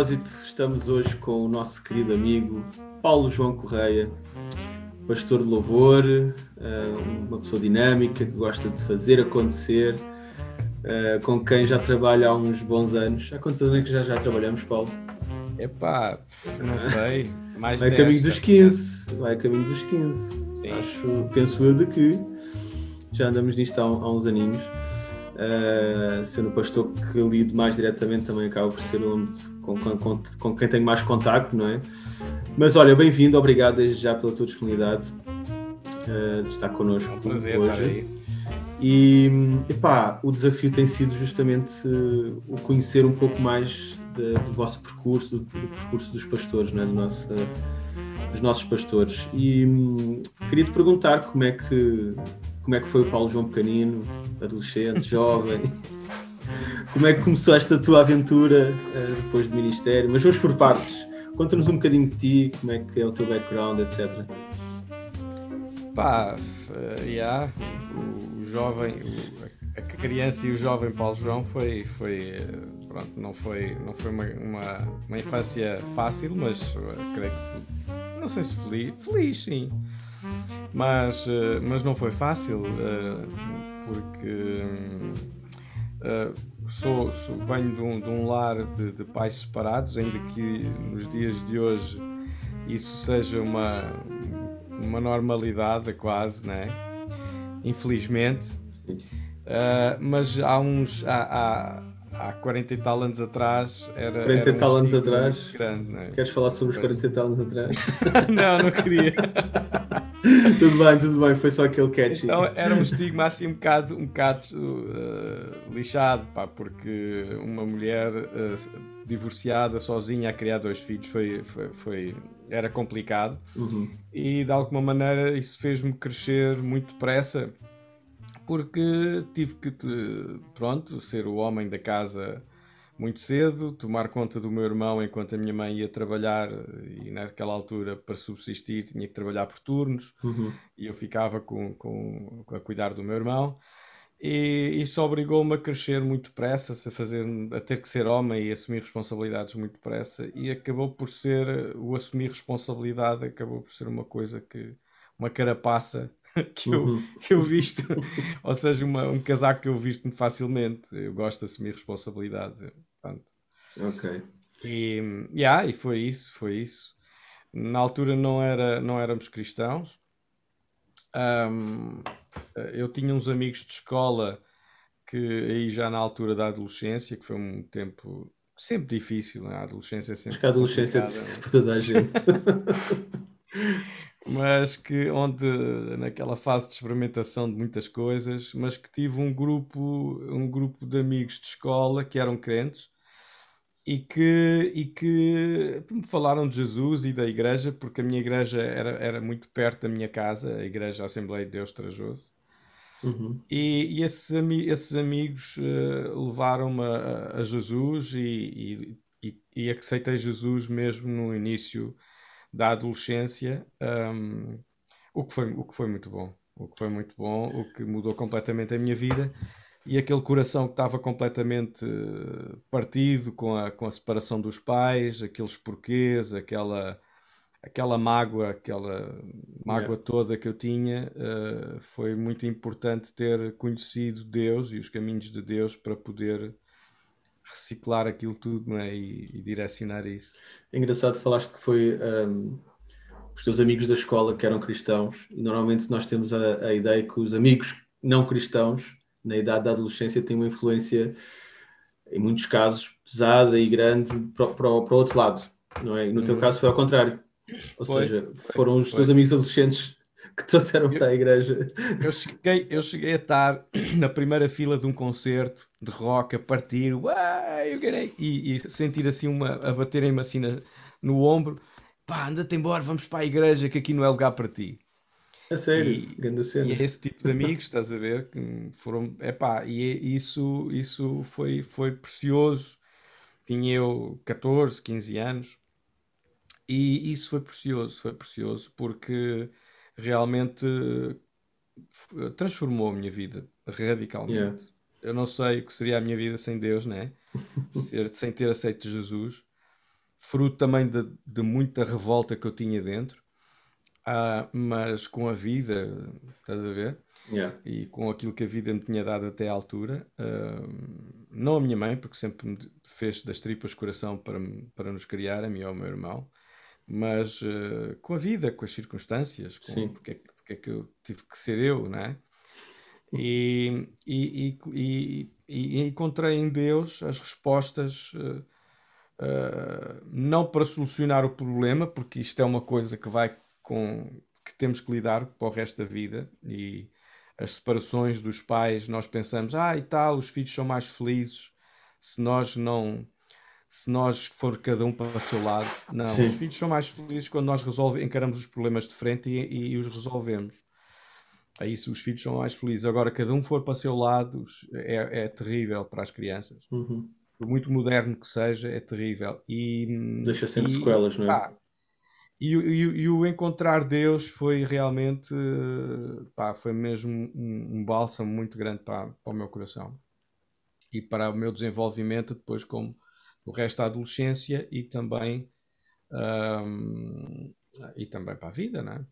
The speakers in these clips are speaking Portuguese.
propósito, estamos hoje com o nosso querido amigo Paulo João Correia, pastor de louvor, eh, uma pessoa dinâmica que gosta de fazer acontecer, eh, com quem já trabalha há uns bons anos. Há quantos anos é que já, já trabalhamos, Paulo? Epá, não sei. Mais vai caminho dos 15. Vai a caminho dos 15. Sim. Acho, penso eu de que já andamos nisto há, há uns aninhos. Uh, sendo o pastor que lido mais diretamente também acaba por ser onde, com, com, com, quem tenho mais contacto, não é? Mas olha, bem-vindo, obrigado desde já pela tua disponibilidade uh, de estar connosco é um prazer hoje. Estar aí. E epá, o desafio tem sido justamente uh, o conhecer um pouco mais de, do vosso percurso, do, do, percurso dos pastores, não é? do nosso, dos nossos pastores. E um, queria te perguntar como é que como é que foi o Paulo João Pequenino, adolescente, jovem? Como é que começou esta tua aventura uh, depois do Ministério? Mas vamos por partes. Conta-nos um bocadinho de ti, como é que é o teu background, etc. Pá, uh, yeah, o, jovem, a criança e o jovem Paulo João foi, foi uh, pronto, não foi, não foi uma, uma, uma infância fácil, mas creio que, não sei se feliz, feliz sim, mas, mas não foi fácil, porque sou, sou, venho de um, de um lar de, de, pais separados, ainda que nos dias de hoje isso seja uma, uma normalidade quase, né? Infelizmente. Uh, mas há uns. Há, há, há 40 e tal anos atrás era. 40 era e tal anos atrás? Grande, é? Queres falar sobre os 40 e tal anos atrás? não, não queria. tudo bem, tudo bem, foi só aquele catch. Então era um estigma assim um bocado, um bocado uh, lixado, pá, porque uma mulher uh, divorciada, sozinha, a criar dois filhos foi, foi, foi era complicado uhum. e de alguma maneira isso fez-me crescer muito depressa porque tive que, pronto, ser o homem da casa muito cedo, tomar conta do meu irmão enquanto a minha mãe ia trabalhar e naquela altura para subsistir tinha que trabalhar por turnos uhum. e eu ficava com, com, a cuidar do meu irmão e isso obrigou-me a crescer muito depressa, a, fazer, a ter que ser homem e assumir responsabilidades muito depressa e acabou por ser, o assumir responsabilidade acabou por ser uma coisa que, uma carapaça que eu, uhum. que eu visto, ou seja, uma, um casaco que eu visto muito facilmente. Eu gosto de assumir responsabilidade. Portanto. Ok. E, yeah, e foi isso, foi isso. Na altura não, era, não éramos cristãos. Um, eu tinha uns amigos de escola que aí já na altura da adolescência, que foi um tempo sempre difícil, né? a adolescência é sempre. Acho que a adolescência é difícil para toda a gente. mas que onde naquela fase de experimentação de muitas coisas, mas que tive um grupo, um grupo de amigos de escola que eram crentes e que, e que me falaram de Jesus e da igreja, porque a minha igreja era, era muito perto da minha casa, a igreja Assembleia de Deus Trajoso. Uhum. E, e esses, esses, amigos uh, levaram-me a, a, Jesus e, e, e, aceitei Jesus mesmo no início da adolescência, um, o, que foi, o que foi muito bom. O que foi muito bom, o que mudou completamente a minha vida e aquele coração que estava completamente eh, partido com a, com a separação dos pais, aqueles porquês, aquela, aquela mágoa, aquela mágoa yeah. toda que eu tinha, uh, foi muito importante ter conhecido Deus e os caminhos de Deus para poder reciclar aquilo tudo é? e, e, direcionar isso. É engraçado, falaste que foi um, os teus amigos da escola que eram cristãos, e normalmente nós temos a, a, ideia que os amigos não cristãos, na idade da adolescência, têm uma influência, em muitos casos, pesada e grande para, para, para o outro lado, não é? E no teu uhum. caso foi ao contrário. Ou foi, seja, foram os foi. teus amigos adolescentes que trouxeram-te à igreja. Eu cheguei, eu cheguei a estar na primeira fila de um concerto de rock a partir e, e sentir assim uma a baterem-me assim na, no ombro pá, anda-te embora, vamos para a igreja que aqui não é lugar para ti. A sério, e, grande cena. E é esse tipo de amigos, estás a ver, que foram, epá, e é, isso, isso foi, foi precioso. Tinha eu 14, 15 anos e isso foi precioso, foi precioso porque realmente transformou a minha vida radicalmente. Yeah. Eu não sei o que seria a minha vida sem Deus, né? sem ter aceito Jesus. fruto também de, de muita revolta que eu tinha dentro, uh, mas com a vida, estás a ver? Yeah. E com aquilo que a vida me tinha dado até à altura, uh, não a minha mãe, porque sempre me fez das tripas coração para, para nos criar, a mim e ao meu irmão, mas uh, com a vida, com as circunstâncias, com porque, é, porque é que eu tive que ser eu, não é? E, e, e, e, encontrei em Deus as respostas, uh, uh, não para solucionar o problema, porque isto é uma coisa que vai com que temos que lidar para o resto da vida e as separações dos pais, nós pensamos, ah, e tal, os filhos são mais felizes se nós não se nós for cada um para o seu lado. Não, Sim. os filhos são mais felizes quando nós resolve, encaramos os problemas de frente e, e, e os resolvemos. Aí se os filhos são mais felizes. Agora, cada um for para o seu lado, é, é terrível para as crianças. Uhum. Por muito moderno que seja, é terrível. E, Deixa sempre e, sequelas, não é? Pá, e, e, e, o encontrar Deus foi realmente, pá, foi mesmo um, um bálsamo muito grande para, para o meu coração e para o meu desenvolvimento depois como o resto da adolescência e também um, e também para a vida, não é?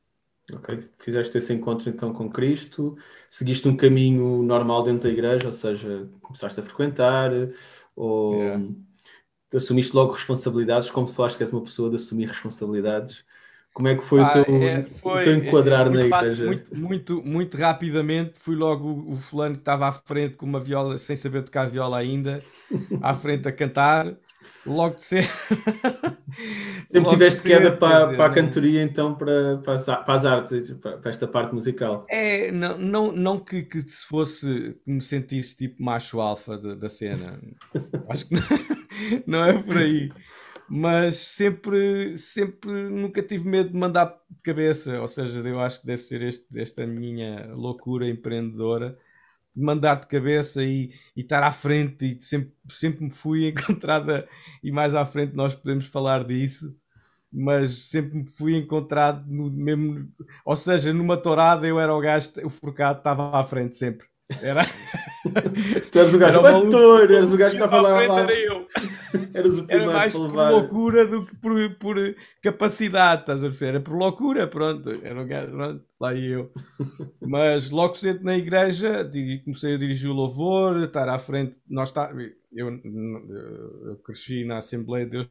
Ok, fizeste esse encontro então com Cristo, seguiste um caminho normal dentro da igreja, ou seja, começaste a frequentar, ou yeah. assumiste logo responsabilidades, como falaste que és uma pessoa de assumir responsabilidades, como é que foi, ah, o, teu, é, foi, o teu enquadrar é, na igreja? Muito, muito, muito rapidamente fui logo o, o fulano que estava à frente com uma viola, sem saber tocar viola ainda, à frente a cantar. Logo de ser. Sempre tiveste queda para, dizer, para a cantoria, então, para, para, as, para as artes, para, para, esta parte musical. É, não, não, não que, que se fosse que me sentisse tipo macho alfa da cena. Acho que não, não é por aí mas sempre, sempre nunca tive medo de mandar de cabeça. Ou seja, eu acho que deve ser este, esta minha loucura empreendedora de mandar de cabeça e, e estar à frente. E sempre, sempre me fui encontrada, e mais à frente nós podemos falar disso. Mas sempre me fui encontrado no mesmo, ou seja, numa tourada eu era o gajo, o forcado estava à frente sempre. Era. tu eras o gajo ator, eras o gajo que estava lá. lá. Era eu. Eras o Era mais por loucura do que por, por capacidade, estás a ver? Era por loucura, pronto. Era o gajo, pronto, lá e eu. Mas logo cedo na igreja, comecei a dirigir o louvor, estar à frente. Nós tá, eu, eu cresci na Assembleia de Deus,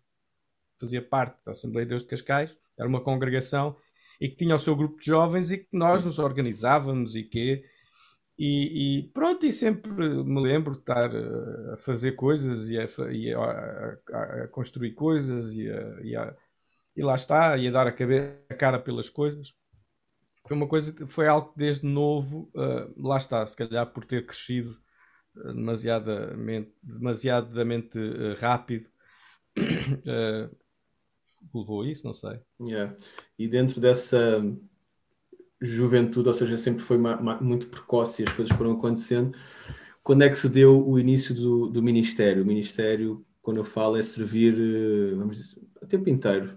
fazia parte da Assembleia de Deus de Cascais, era uma congregação e que tinha o seu grupo de jovens e que nós Sim. nos organizávamos e que e, e, pronto, e sempre me lembro de estar eh, a fazer coisas e a, e a, a, a construir coisas e, e, lá está, e a dar a, cabeça, a cara pelas coisas. Foi uma coisa, foi algo que desde novo, uh, lá está, se calhar por ter crescido uh, demasiadamente, demasiadamente uh, rápido, levou a isso, não sei. Yeah. E dentro dessa juventude, ou seja, sempre foi muito precoce e as coisas foram acontecendo. Quando é que se deu o início do, do ministério? O ministério, quando eu falo, é servir, eh, vamos dizer, o tempo inteiro.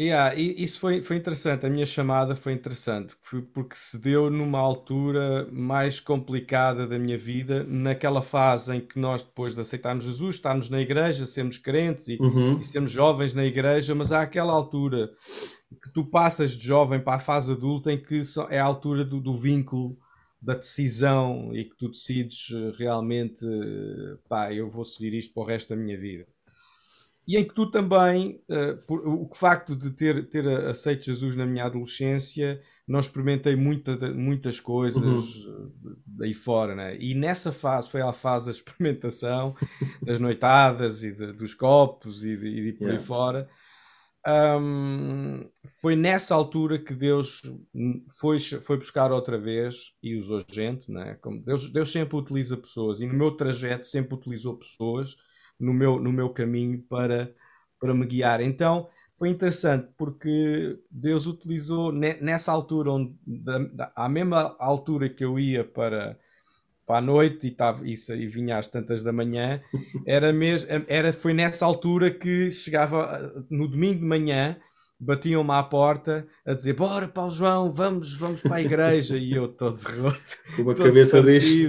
Yeah, isso foi, foi interessante, a minha chamada foi interessante, porque se deu numa altura mais complicada da minha vida, naquela fase em que nós, depois de aceitarmos Jesus, estamos na igreja, sermos crentes e, uhum. e sermos jovens na igreja, mas há aquela altura que tu passas de jovem para a fase adulta em que é a altura do, do vínculo da decisão e que tu decides eh, realmente, pá, eu vou seguir isto para o resto da minha vida. E em que tu também, uh, por, o facto de ter, ter aceito Jesus na minha adolescência, não experimentei muita, muitas coisas uhum. daí fora, né? E nessa fase, foi a fase da experimentação, das noitadas e de, dos copos e de, e por yeah. aí fora um, foi nessa altura que Deus foi, foi buscar outra vez e usou gente, né? Como Deus, Deus sempre utiliza pessoas e no meu trajeto sempre utilizou pessoas no meu, no meu caminho para, para me guiar. Então foi interessante porque Deus utilizou nessa altura, onde, da, da, à mesma altura que eu ia para para a noite e, tava, e, e vinha às tantas da manhã, era mesmo, era, foi nessa altura que chegava no domingo de manhã, batiam-me à porta a dizer: Bora, Paulo João, vamos, vamos para a igreja. e eu todo derroto. Com uma cabeça deste.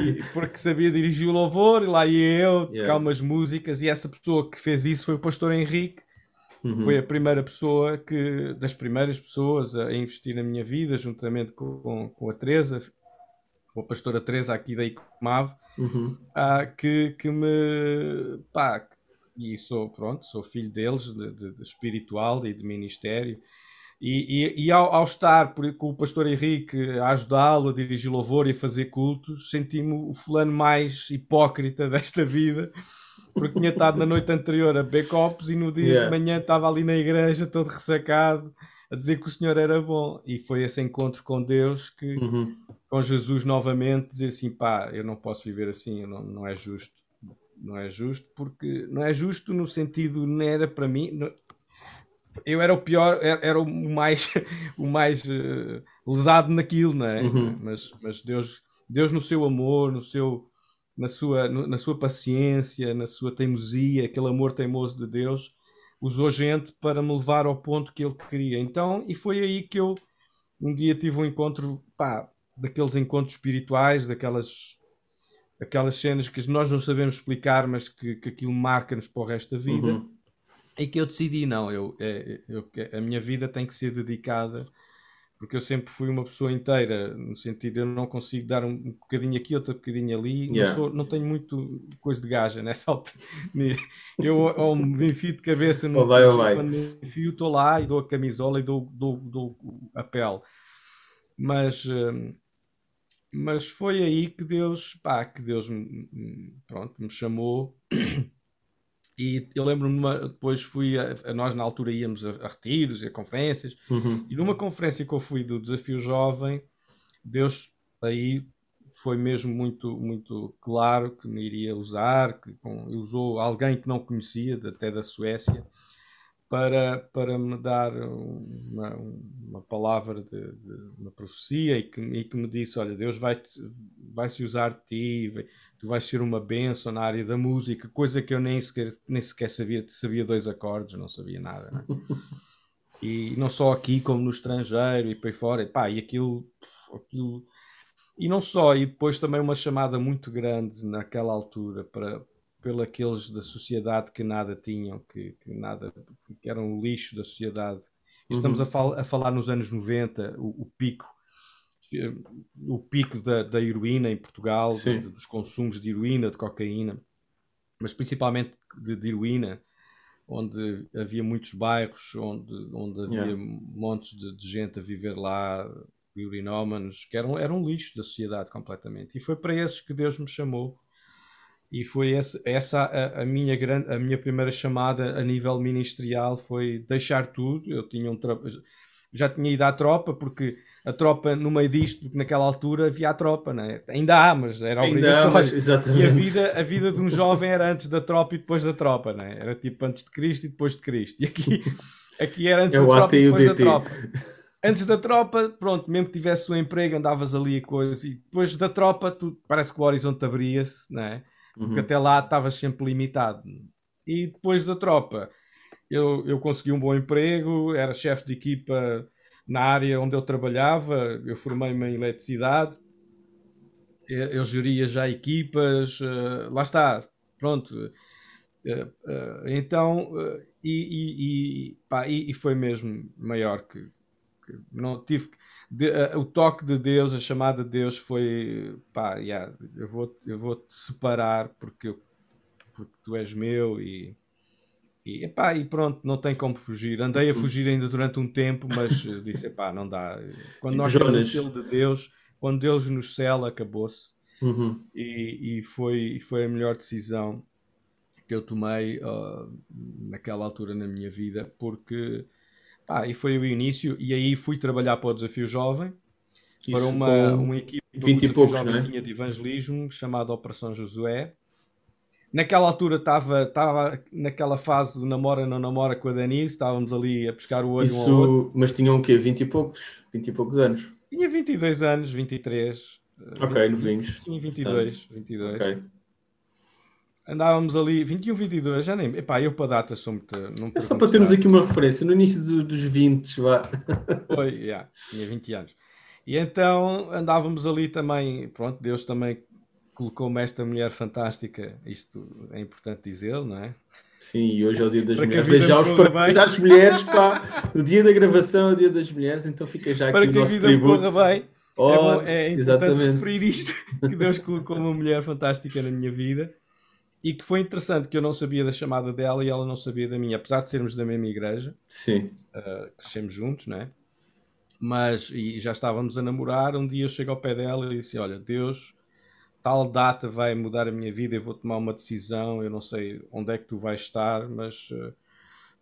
E, porque sabia dirigir o louvor, e lá ia eu yeah. tocar umas músicas. E essa pessoa que fez isso foi o pastor Henrique. Uhum. Foi a primeira pessoa que, das primeiras pessoas a investir na minha vida, juntamente com, com a Teresa, com a pastora Teresa aqui da ICOMAV, uhum. uh, que, que me pá, e sou, pronto, sou filho deles, de, de, de espiritual e de ministério. E, e, e ao, ao, estar por, com o pastor Henrique a ajudá-lo a dirigir louvor e a fazer cultos, senti-me o fulano mais hipócrita desta vida, porque tinha estado na noite anterior a beber copos e no dia yeah. de manhã estava ali na igreja todo ressacado a dizer que o Senhor era bom. E foi esse encontro com Deus que, uhum. com Jesus novamente, dizer assim: pá, eu não posso viver assim, não, não é justo não é justo, porque não é justo no sentido, não era para mim. Não, eu era o pior, era, era o mais, o mais uh, lesado naquilo, não é? Uhum. Mas, mas Deus, Deus no seu amor, no seu, na, sua, no, na sua paciência, na sua teimosia, aquele amor teimoso de Deus, usou gente para me levar ao ponto que ele queria. Então, e foi aí que eu um dia tive um encontro, pá, daqueles encontros espirituais, daquelas aquelas cenas que nós não sabemos explicar, mas que, que aquilo marca-nos para o resto da vida. Uhum. E que eu decidi, não, eu, é, eu, a minha vida tem que ser dedicada, porque eu sempre fui uma pessoa inteira, no sentido eu não consigo dar um, bocadinho aqui, outro bocadinho ali, yeah. não, sou, não tenho muito coisa de gaja nessa altura. Eu ou me enfio de cabeça no vai, vai. quando me enfio, estou lá e dou a camisola e dou, dou, dou a pele. Mas. Hum, mas foi aí que Deus, pá, que Deus pronto, me chamou. E eu lembro-me, depois fui, a, a, nós na altura íamos a, a retiros e a conferências, uhum. e numa conferência que eu fui do Desafio Jovem, Deus aí foi mesmo muito, muito claro que me iria usar, que com, usou alguém que não conhecia, até da Suécia, para, para me dar uma, uma palavra de, de, uma profecia e que, e que me disse: Olha, Deus vai, vai se usar de ti, vai, tu vais ser uma bênção na área da música, coisa que eu nem sequer, nem sequer sabia, sabia dois acordes, não sabia nada. Né? e não só aqui, como no estrangeiro e para aí fora, e, pá, e aquilo, aquilo. E não só, e depois também uma chamada muito grande naquela altura para, pelos aqueles da sociedade que nada tinham, que, que nada, que eram o lixo da sociedade. Estamos uhum. a, fal a, falar nos anos 90, o, o pico, o pico da, da heroína em Portugal, de, dos consumos de heroína, de cocaína, mas principalmente de, de heroína, onde havia muitos bairros, onde, onde havia yeah. montes de, de, gente a viver lá, urinómanos, que eram, eram lixo da sociedade completamente. E foi para esses que Deus me chamou e foi esse, essa a, a, minha grande, a minha primeira chamada a nível ministerial foi deixar tudo. Eu tinha um já tinha ido à tropa, porque a tropa, no meio disto, porque naquela altura havia a tropa, não é? Ainda há, mas era obrigatório. Há, mas, exatamente. E a vida, a vida de um jovem era antes da tropa e depois da tropa, não é? Era tipo antes de Cristo e depois de Cristo. E aqui, aqui era antes é da tropa e depois da tropa. Antes da tropa, pronto, mesmo que tivesse um emprego, andavas ali a coisa, e depois da tropa, tu, parece que o horizonte abria-se, não é? Porque uhum. até lá estavas sempre limitado. E depois da tropa, eu, eu consegui um bom emprego, era chefe de equipa na área onde eu trabalhava, eu formei-me em eletricidade, eu, eu geria já equipas, uh, lá está, pronto. Uh, uh, então, e, e, e, pá, e, e, foi mesmo maior que, que não tive de, uh, o toque de Deus, a chamada de Deus foi pá, yeah, eu vou eu vou te separar porque eu, porque tu és meu e e, epá, e pronto, não tem como fugir. Andei a fugir ainda durante um tempo, mas disse: epá, não dá. Quando tipo nós temos o selo de Deus, quando Deus nos cela, acabou-se. Uhum. E, e, foi, foi a melhor decisão que eu tomei uh, naquela altura na minha vida, porque ah, e foi o início, e aí fui trabalhar para o Desafio Jovem, Isso para uma, uma equipe 20 e poucos, Jovem né? tinha de evangelismo, chamada Operação Josué. Naquela altura estava, estava naquela fase do namora não namora com a Denise, estávamos ali a pescar o olho Isso, um ao outro. Mas tinham o quê? 20 e poucos? 20 e poucos anos? Tinha 22 anos, 23. Ok, 20, novinhos. Sim, 22, 22. Ok. Andávamos ali, 21, 22, já nem. Epá, eu para data sou muito. é só para termos aqui uma referência, no início do, dos 20, vá. Foi, já, yeah, tinha 20 anos. E então andávamos ali também, pronto, Deus também colocou-me esta mulher fantástica, isto é importante dizer, não é? Sim, e hoje é o dia das para mulheres. Deixar os parabéns às mulheres, pá. O dia da gravação é o dia das mulheres, então fica já aqui para o nosso tributo. Para que a vida bem. Oh, é, é importante exatamente. referir isto, que Deus colocou uma mulher fantástica na minha vida e que foi interessante que eu não sabia da chamada dela e ela não sabia da minha, apesar de sermos da mesma igreja. Sim. Uh, crescemos juntos, né? Mas, e já estávamos a namorar, um dia eu chego ao pé dela e disse, olha, Deus, tal data vai mudar a minha vida, eu vou tomar uma decisão, eu não sei onde é que tu vais estar, mas, uh,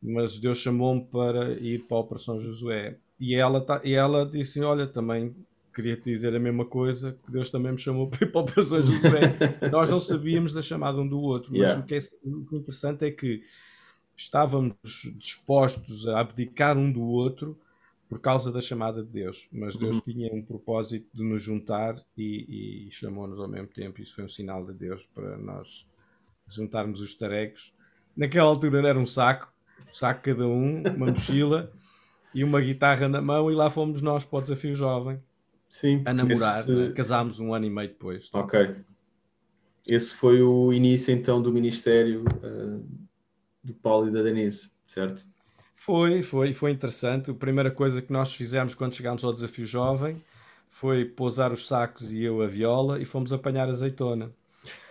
mas Deus chamou-me para ir para a Operação Josué. E ela, tá, e ela disse, olha, também queria te dizer a mesma coisa, que Deus também me chamou para ir para Operações do Bem. Nós não sabíamos da chamada um do outro, mas yeah. o, que é, o que é interessante é que estávamos dispostos a abdicar um do outro por causa da chamada de Deus, mas Deus uhum. tinha um propósito de nos juntar e, e chamou-nos ao mesmo tempo. Isso foi um sinal de Deus para nós juntarmos os tarecos. Naquela altura era um saco, um saco cada um, uma mochila e uma guitarra na mão, e lá fomos nós para o desafio jovem. Sim, a namorar. Esse... Né? Casámos um ano e meio depois. Tá? Ok. Esse foi o início então do ministério uh, do Paulo e da Denise, certo? Foi, foi, foi interessante. A primeira coisa que nós fizemos quando chegámos ao Desafio Jovem foi pousar os sacos e eu a viola e fomos apanhar azeitona.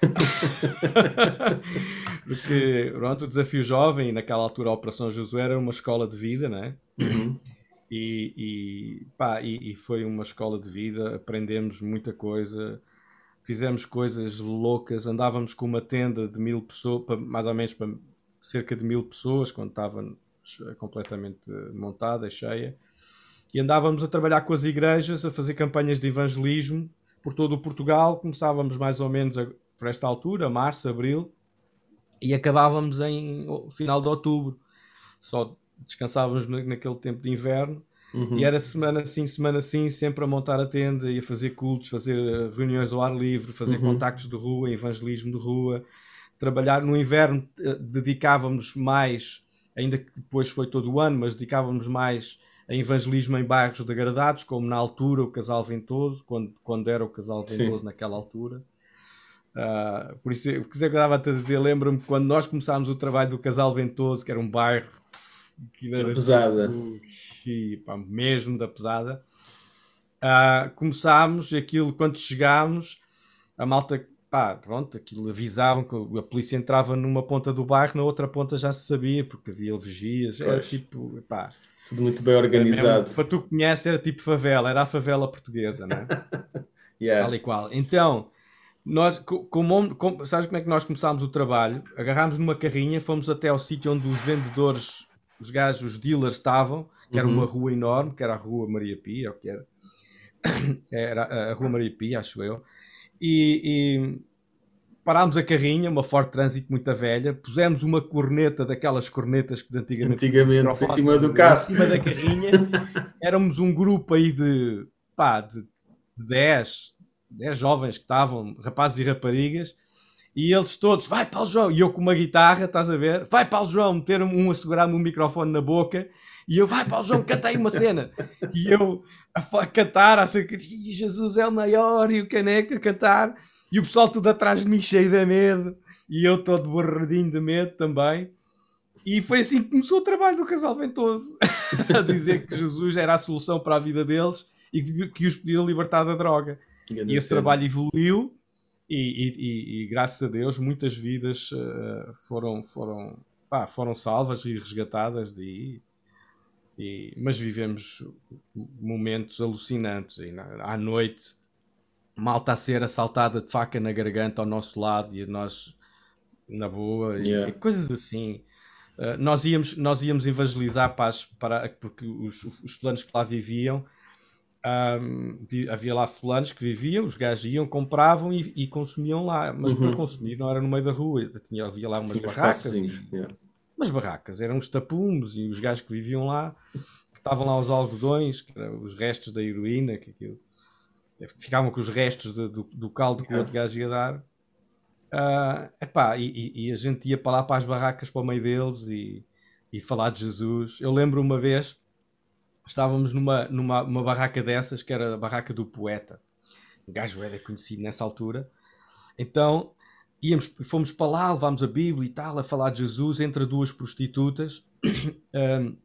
Porque, pronto, o Desafio Jovem, naquela altura a Operação Josué era uma escola de vida, né? Uhum. E, e, pá, e, e, foi uma escola de vida, aprendemos muita coisa, fizemos coisas loucas, andávamos com uma tenda de mil pessoas, mais ou menos para cerca de mil pessoas, quando estava completamente montada e cheia, e andávamos a trabalhar com as igrejas, a fazer campanhas de evangelismo por todo o Portugal, começávamos mais ou menos a, por esta altura, março, abril, e acabávamos em final de outubro. Só descansávamos naquele tempo de inverno uhum. e era semana sim, semana sim, sempre a montar a tenda e a fazer cultos, fazer eh, reuniões ao ar livre, fazer uhum. contactos de rua, evangelismo de rua, trabalhar no inverno, eh, dedicávamos mais, ainda que depois foi todo o ano, mas dedicávamos mais a evangelismo em bairros degradados, como na altura o Casal Ventoso, quando, quando era o Casal Ventoso sim. naquela altura. Uh, por isso, o que eu estava a dizer, lembro-me quando nós começámos o trabalho do Casal Ventoso, que era um bairro que era pesada. Tipo, pá, mesmo da pesada. Uh, começámos aquilo, quando chegámos, a malta, pá, pronto, aquilo avisavam que a polícia entrava numa ponta do bairro, na outra ponta já se sabia, porque havia vigias, era tipo, pá. Tudo muito bem organizado. Mesmo, para tu conheces, era tipo favela, era a favela portuguesa, não é? yeah. Tal e qual. Então, nós, como, como, sabes como é que nós começámos o trabalho? Agarrámos numa carrinha, fomos até ao sítio onde os vendedores os gajos, os dealers estavam, que era uhum. uma rua enorme, que era a Rua Maria Pia, ou que era, era a Rua Maria Pia, acho eu, e, e parámos a carrinha, uma Ford Trânsito muito velha, pusemos uma corneta daquelas cornetas que antigamente, antigamente em cima do carro, em cima da carrinha, éramos um grupo aí de, pá, de, de 10, 10 jovens que estavam, rapazes e raparigas, e eles todos, vai Paulo João, e eu com uma guitarra, estás a ver? Vai Paulo João, meter um a segurar-me um microfone na boca, e eu, vai Paulo João, cantei uma cena. E eu a, cantar, a ser, Jesus é o maior, e o caneca a cantar, e o pessoal tudo atrás de mim cheio de medo, e eu todo borradinho de medo também. E foi assim que começou o trabalho do casal ventoso, a dizer que Jesus era a solução para a vida deles e que, que os podia libertar da droga. E esse trabalho evoluiu e, e, e, graças a Deus muitas vidas uh, foram, foram, pá, foram salvas e resgatadas daí. E, mas vivemos momentos alucinantes. E na, à noite, malta a ser assaltada de faca na garganta ao nosso lado e nós na boa, yeah. e, coisas assim. Uh, nós, íamos, nós íamos evangelizar para, as, para porque os, os planos que lá viviam um, havia lá fulanos que viviam, os gajos iam, compravam e, e consumiam lá, mas uhum. para consumir não era no meio da rua, tinha, havia lá umas Sim, barracas. E, yeah. Umas barracas, eram os tapumes e os gajos que viviam lá, que estavam lá os algodões, os restos da heroína, que aquilo, ficavam com os restos de, do, do, caldo que yeah. o outro gajo ia dar. Uh, epá, e, e, a gente ia para lá para as barracas para o meio deles e, e falar de Jesus. Eu lembro uma vez, estávamos numa, numa uma barraca dessas, que era a barraca do poeta. O gajo era conhecido nessa altura. Então íamos, fomos para lá, levámos a Bíblia e tal, a falar de Jesus entre duas prostitutas. um,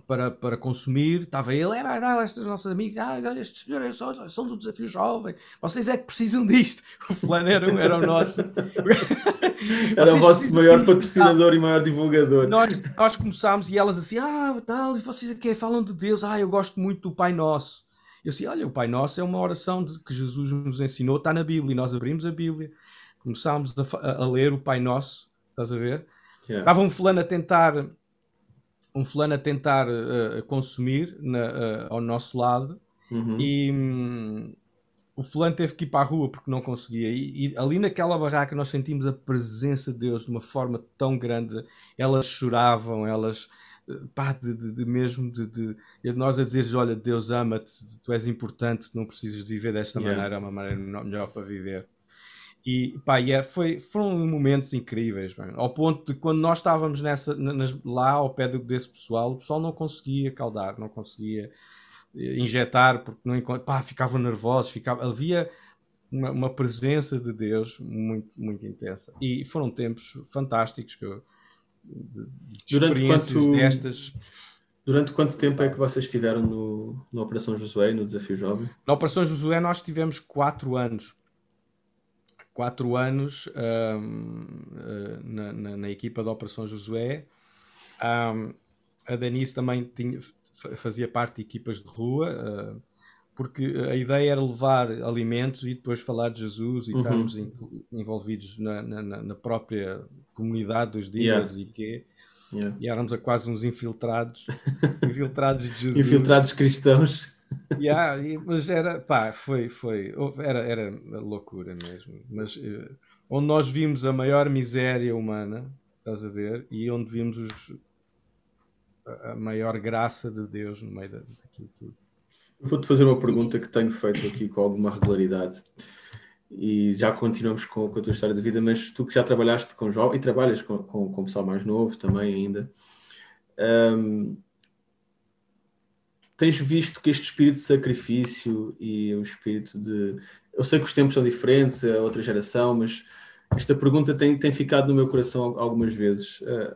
para, para consumir, estava ele, é, não, estes nossos amigos, ah, estes senhores são, são do desafio jovem, vocês é que precisam disto. O fulano era, era o nosso. era o vosso maior patrocinador e maior divulgador. Nós, nós começámos e elas assim, ah, tal, e vocês aqui falam de Deus, ah, eu gosto muito do Pai Nosso. Eu assim, olha, o Pai Nosso é uma oração de, que Jesus nos ensinou, está na Bíblia, e nós abrimos a Bíblia, começámos a, a ler o Pai Nosso, estás a ver? Yeah. Estava um fulano a tentar um fulano a tentar uh, consumir na, uh, ao nosso lado uhum. e um, o fulano teve que ir para a rua porque não conseguia. E, e, ali naquela barraca nós sentimos a presença de Deus de uma forma tão grande. Elas choravam, elas. Eh, pá, de, de, de mesmo de, de, nós a dizer olha Deus ama-te, tu és importante, não precisas de viver desta yeah. maneira, é uma maneira melhor para viver e pá, yeah, foi, foram momentos incríveis, mano. ao ponto de quando nós estávamos nessa, nas, lá ao pé desse pessoal, o pessoal não conseguia caudar, não conseguia eh, injetar, porque não pá, ficavam nervosos, ficava, havia uma, uma, presença de Deus muito, muito intensa. E foram tempos fantásticos que eu, de, de durante quanto, destas. Durante quanto tempo é que vocês estiveram no, na Operação Josué, no Desafio Jovem? Na Operação Josué nós tivemos quatro anos quatro anos um, eh, na, na, na, equipa da Operação Josué. Um, a Denise também tinha, fazia parte de equipas de rua, uh, porque a ideia era levar alimentos e depois falar de Jesus e uhum. estarmos envolvidos na, na, própria comunidade dos dealers yeah. e quê. Yeah. E éramos a quase uns infiltrados, infiltrados de Jesus. Infiltrados cristãos yeah, mas era, pá, foi, foi, era, era loucura mesmo. Mas uh, onde nós vimos a maior miséria humana, estás a ver, e onde vimos os, a maior graça de Deus no meio daquilo tudo. Vou-te fazer uma pergunta que tenho feito aqui com alguma regularidade e já continuamos com, com a tua história de vida, mas tu que já trabalhaste com jovens e trabalhas com, com, com pessoal mais novo também ainda. Um, tens visto que este espírito de sacrifício e o espírito de. Eu sei que os tempos são diferentes, é outra geração, mas esta pergunta tem, tem ficado no meu coração algumas vezes. Uh,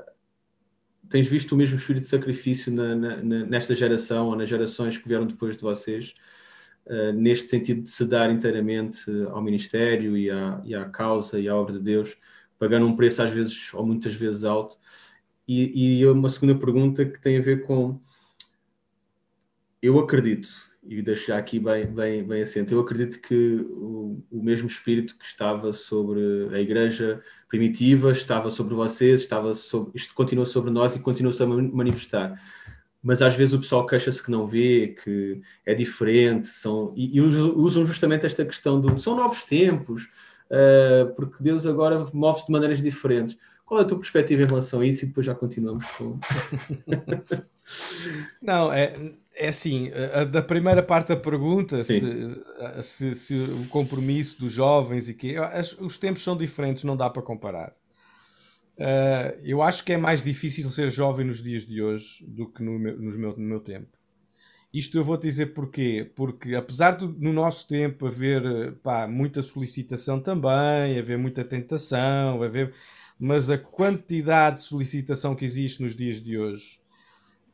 tens visto o mesmo espírito de sacrifício na, na, nesta geração ou nas gerações que vieram depois de vocês, uh, neste sentido de se dar inteiramente ao ministério e à, e à causa e à obra de Deus, pagando um preço às vezes ou muitas vezes alto? E, e uma segunda pergunta que tem a ver com eu acredito, e deixo já aqui bem, bem, bem assente, eu acredito que o, o, mesmo espírito que estava sobre a igreja primitiva, estava sobre vocês, estava sobre, isto continua sobre nós e continua-se a manifestar. Mas às vezes o pessoal queixa-se que não vê, que é diferente, são, e, e, usam justamente esta questão do são novos tempos, uh, porque Deus agora move-se de maneiras diferentes. Qual é a tua perspectiva em relação a isso? E depois já continuamos com. não, é é assim, a, da primeira parte da pergunta, se, se, se, o compromisso dos jovens e que os tempos são diferentes, não dá para comparar. Uh, eu acho que é mais difícil ser jovem nos dias de hoje do que no meu, nos meu, no meu tempo. Isto eu vou dizer porquê? Porque apesar de no nosso tempo haver pá, muita solicitação também, haver muita tentação, haver, mas a quantidade de solicitação que existe nos dias de hoje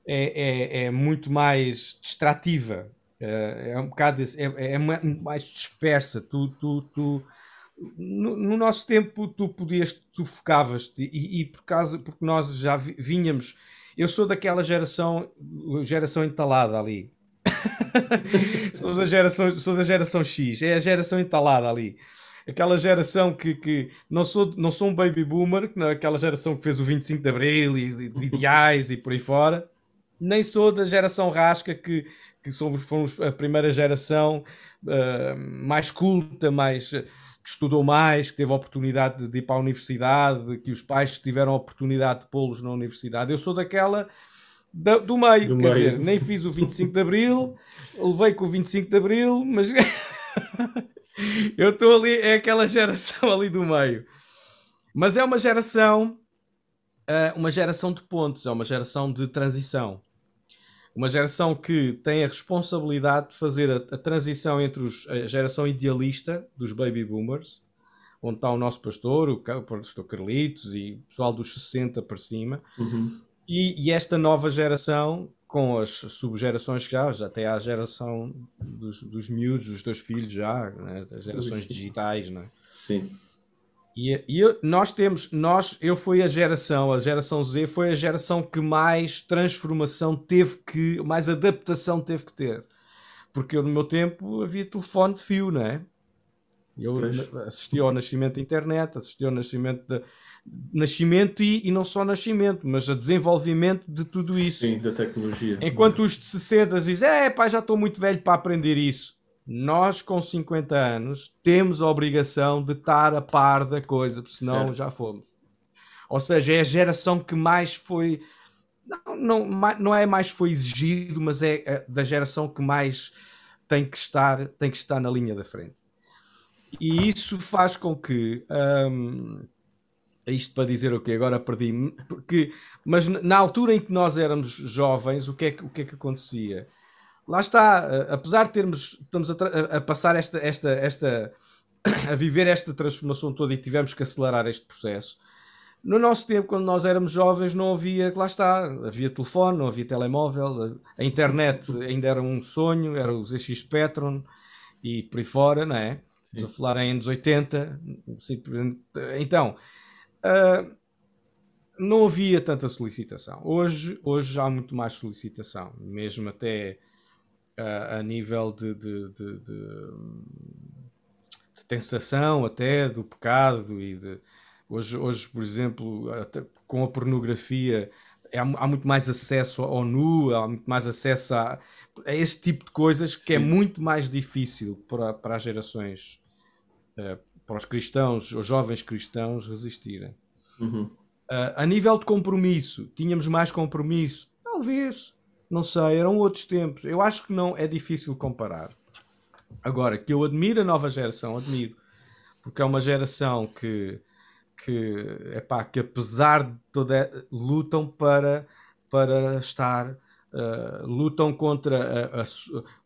é, é, é muito mais distrativa, é, é um bocado é, é, mais dispersa. Tu, tu, tu no, no, nosso tempo tu podias, tu focavas-te e, e, por causa, porque nós já vinhamos, eu sou daquela geração, geração entalada ali. sou, da geração, sou da geração X, é a geração entalada ali aquela geração que, que não, sou, não sou um baby boomer, aquela geração que fez o 25 de Abril e, de ideais e por aí fora, nem sou da geração rasca que, que somos, fomos a primeira geração uh, mais culta, mais que estudou mais, que teve a oportunidade de, de ir para a universidade, que os pais tiveram a oportunidade de pô-los na universidade. Eu sou daquela da, do meio, do quer meio. dizer, nem fiz o 25 de Abril, levei com o 25 de Abril, mas Eu estou ali, é aquela geração ali do meio. Mas é uma geração, uh, uma geração de pontos, é uma geração de transição. Uma geração que tem a responsabilidade de fazer a, a transição entre os, a geração idealista dos baby boomers, onde está o nosso pastor, o, pastor Carlitos e o pessoal dos 60 para cima, uhum. e, e, esta nova geração, com as subgerações que já, já até a geração dos, dos miúdos, dos teus filhos já, né? as gerações digitais, né? Sim. E, e nós temos, nós, eu fui a geração, a geração Z foi a geração que mais transformação teve que, mais adaptação teve que ter. Porque eu, no meu tempo havia telefone de fio, não é? Eu pois. assisti ao nascimento da internet, assisti ao nascimento de, nascimento e, e, não só nascimento, mas a desenvolvimento de tudo isso. Sim, da tecnologia. Enquanto os de 60 dizem, é pá, já estou muito velho para aprender isso nós com 50 anos temos a obrigação de estar a par da coisa, porque senão certo. já fomos. Ou seja, é a geração que mais foi. Não, não, não é mais foi exigido, mas é, é da geração que mais tem que estar, tem que estar na linha da frente. E isso faz com que. Hum, isto para dizer o que agora perdi-me, porque, mas na altura em que nós éramos jovens, o que é que, o que, é que acontecia? Lá está, apesar de termos, estamos a, a, passar esta, esta, esta, a viver esta transformação toda e tivemos que acelerar este processo. No nosso tempo, quando nós éramos jovens, não havia, lá está, havia telefone, não havia telemóvel, a internet ainda era um sonho, era o ZX Spectrum e por aí fora, não é? Estamos a falar em anos 80. Então, uh, não havia tanta solicitação. Hoje, hoje há muito mais solicitação, mesmo até a, a nível de, de, de, de, tentação até do pecado e de hoje, hoje por exemplo, com a pornografia é, há muito mais acesso ao nu, há muito mais acesso a, a este tipo de coisas que é Sim. é muito mais difícil para, para as gerações, uh, para os cristãos, os jovens cristãos resistirem. Uhum. Uh, a nível de compromisso, tínhamos mais compromisso? Talvez. Não sei, eram outros tempos. Eu acho que não é difícil comparar. Agora, que eu admiro a nova geração, admiro. Porque é uma geração que, que, epá, que apesar de toda. lutam para, para estar. Uh, lutam contra a, a,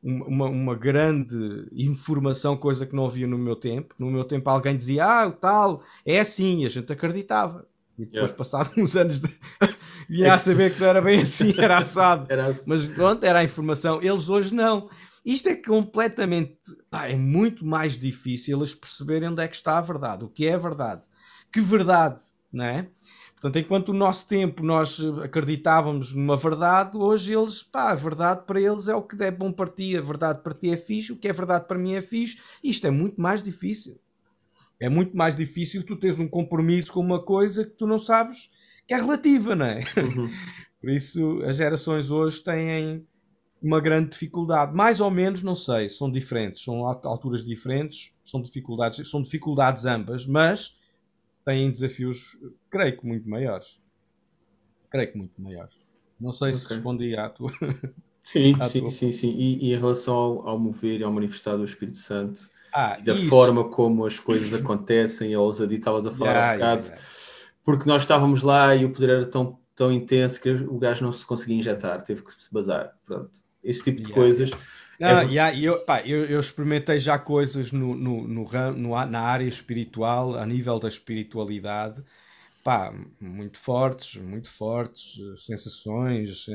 uma, uma, grande informação, coisa que não havia no meu tempo. No meu tempo alguém dizia, ah, o tal, é assim, e a gente acreditava. E depois, yeah. passados uns anos, de... vinha é a saber que não era bem assim, era assado. era assim. Mas pronto, era a informação. Eles hoje não. Isto é completamente. Pá, é muito mais difícil eles perceberem onde é que está a verdade, o que é a verdade. Que verdade, não é? Portanto, enquanto o nosso tempo nós acreditávamos numa verdade, hoje eles, pá, a verdade para eles é o que é bom para ti, a verdade para ti é fixe, o que é verdade para mim é fixe. Isto é muito mais difícil é muito mais difícil tu teres um compromisso com uma coisa que tu não sabes que é relativa, não é? Uhum. Por isso, as gerações hoje têm uma grande dificuldade. Mais ou menos, não sei, são diferentes, são alturas diferentes, são dificuldades, são dificuldades ambas, mas têm desafios, creio que muito maiores. Creio que muito maiores. Não sei okay. se respondi à tua. Sim, sim, tua... sim, sim. E, e, em relação ao, ao mover e ao manifestar do Espírito Santo, ah, da isso. forma como as coisas acontecem, a ousadia estavas a falar yeah, há bocado, yeah, yeah. porque nós estávamos lá e o poder era tão, tão intenso que o gajo não se conseguia injetar, teve que se bazar. Pronto. Este tipo de coisas. Não, é... yeah, eu, pá, eu, eu, experimentei já coisas no, no, no, no, na área espiritual, a nível da espiritualidade, pá, muito fortes, muito fortes, sensações,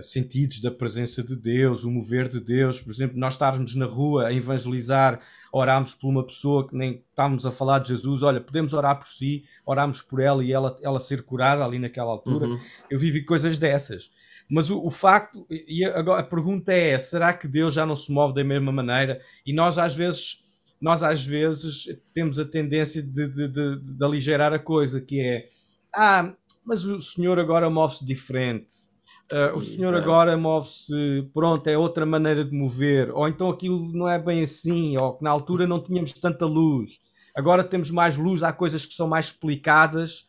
sentidos da presença de Deus, o mover de Deus. Por exemplo, nós estarmos na rua a evangelizar, orarmos por uma pessoa que nem estávamos a falar de Jesus, olha, podemos orar por si, orarmos por ela e ela, ela ser curada ali naquela altura. Uhum. Eu vivi coisas dessas. Mas o, o facto, e agora a pergunta é: será que Deus já não se move da mesma maneira? E nós às vezes, nós às vezes temos a tendência de, de, de, de aligerar a coisa, que é ah, mas o Senhor agora move-se diferente Uh, o senhor agora move-se, pronto, é outra maneira de mover, ou então aquilo não é bem assim, ou que na altura não tínhamos tanta luz, agora temos mais luz, há coisas que são mais explicadas,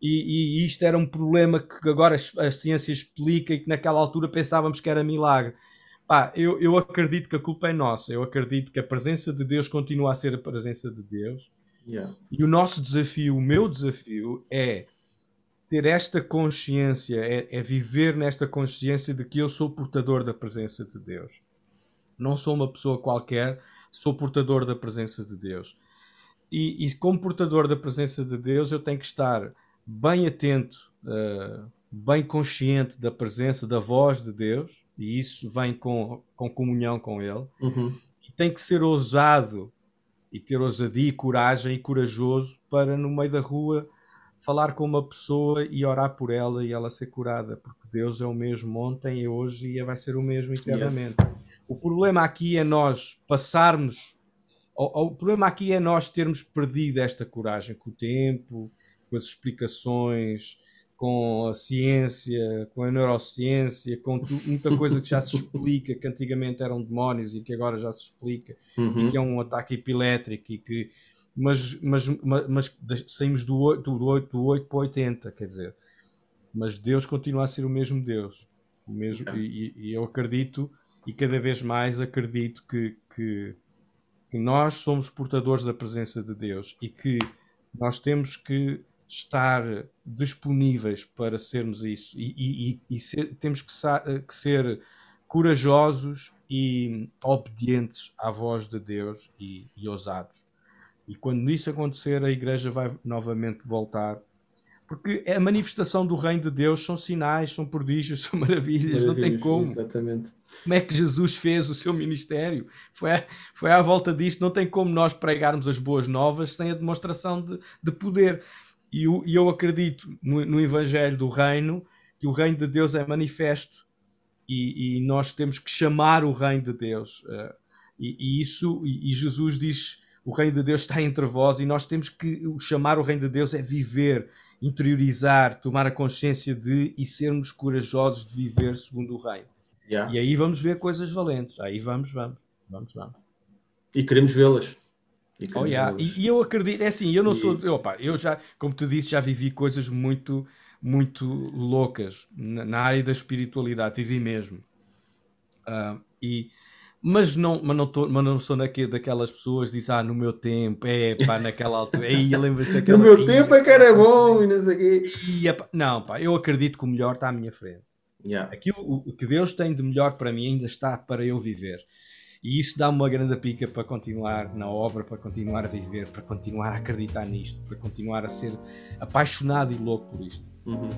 e, e isto era um problema que agora a ciência explica e que naquela altura pensávamos que era milagre. Pá, eu, eu acredito que a culpa é nossa. Eu acredito que a presença de Deus continua a ser a presença de Deus. Yeah. E o nosso desafio, o meu desafio, é ter esta consciência, é, é, viver nesta consciência de que eu sou portador da presença de Deus. Não sou uma pessoa qualquer, sou portador da presença de Deus. E, e como portador da presença de Deus, eu tenho que estar bem atento, uh, bem consciente da presença, da voz de Deus, e isso vem com, com comunhão com Ele. Uhum. E tem que ser ousado e ter ousadia e coragem e corajoso para, no meio da rua, falar com uma pessoa e orar por ela e ela ser curada, porque Deus é o mesmo ontem e hoje e vai ser o mesmo eternamente. Yes. O problema aqui é nós passarmos, o, o, problema aqui é nós termos perdido esta coragem com o tempo, com as explicações, com a ciência, com a neurociência, com tu, muita coisa que já se explica, que antigamente eram demónios e que agora já se explica, uhum. e que é um ataque epilétrico e que mas, mas, mas, mas saímos do 8, do, 8, do 8 para 80, quer dizer. Mas Deus continua a ser o mesmo Deus. O mesmo, é. e, e, eu acredito, e cada vez mais acredito que, que, que nós somos portadores da presença de Deus e que nós temos que estar disponíveis para sermos isso e, e, e ser, temos que, que, ser corajosos e obedientes à voz de Deus e, e ousados. E quando isso acontecer, a igreja vai novamente voltar. Porque é a manifestação do reino de Deus são sinais, são prodígios, são maravilhas, maravilhas não tem como. Exatamente. Como é que Jesus fez o seu ministério? Foi, foi à volta disto, não tem como nós pregarmos as boas novas sem a demonstração de, de poder. E eu, eu acredito no, no, Evangelho do Reino que o reino de Deus é manifesto e, e nós temos que chamar o reino de Deus. Uh, e, e, isso, e, e Jesus diz o reino de Deus está entre vós e nós temos que chamar o reino de Deus é viver, interiorizar, tomar a consciência de e sermos corajosos de viver segundo o reino. Yeah. E aí vamos ver coisas valentes. Aí vamos, vamos, vamos, vamos. E queremos vê-las. E, oh, yeah. e, e, eu acredito, é assim, eu não e... sou. Opa, eu já, como tu disse, já vivi coisas muito, muito loucas na, na área da espiritualidade, vivi mesmo. Uh, e mas não, mas não, tô, mas não sou naque, daquelas pessoas que dizem, ah, no meu tempo, é pá, naquela altura, aí lembras daquela. no meu tempo é que era bom e não sei o quê. E, epá, não, pá, eu acredito que o melhor está à minha frente. Yeah. Aquilo o que Deus tem de melhor para mim ainda está para eu viver. E isso dá-me uma grande pica para continuar na obra, para continuar a viver, para continuar a acreditar nisto, para continuar a ser apaixonado e louco por isto. Uhum.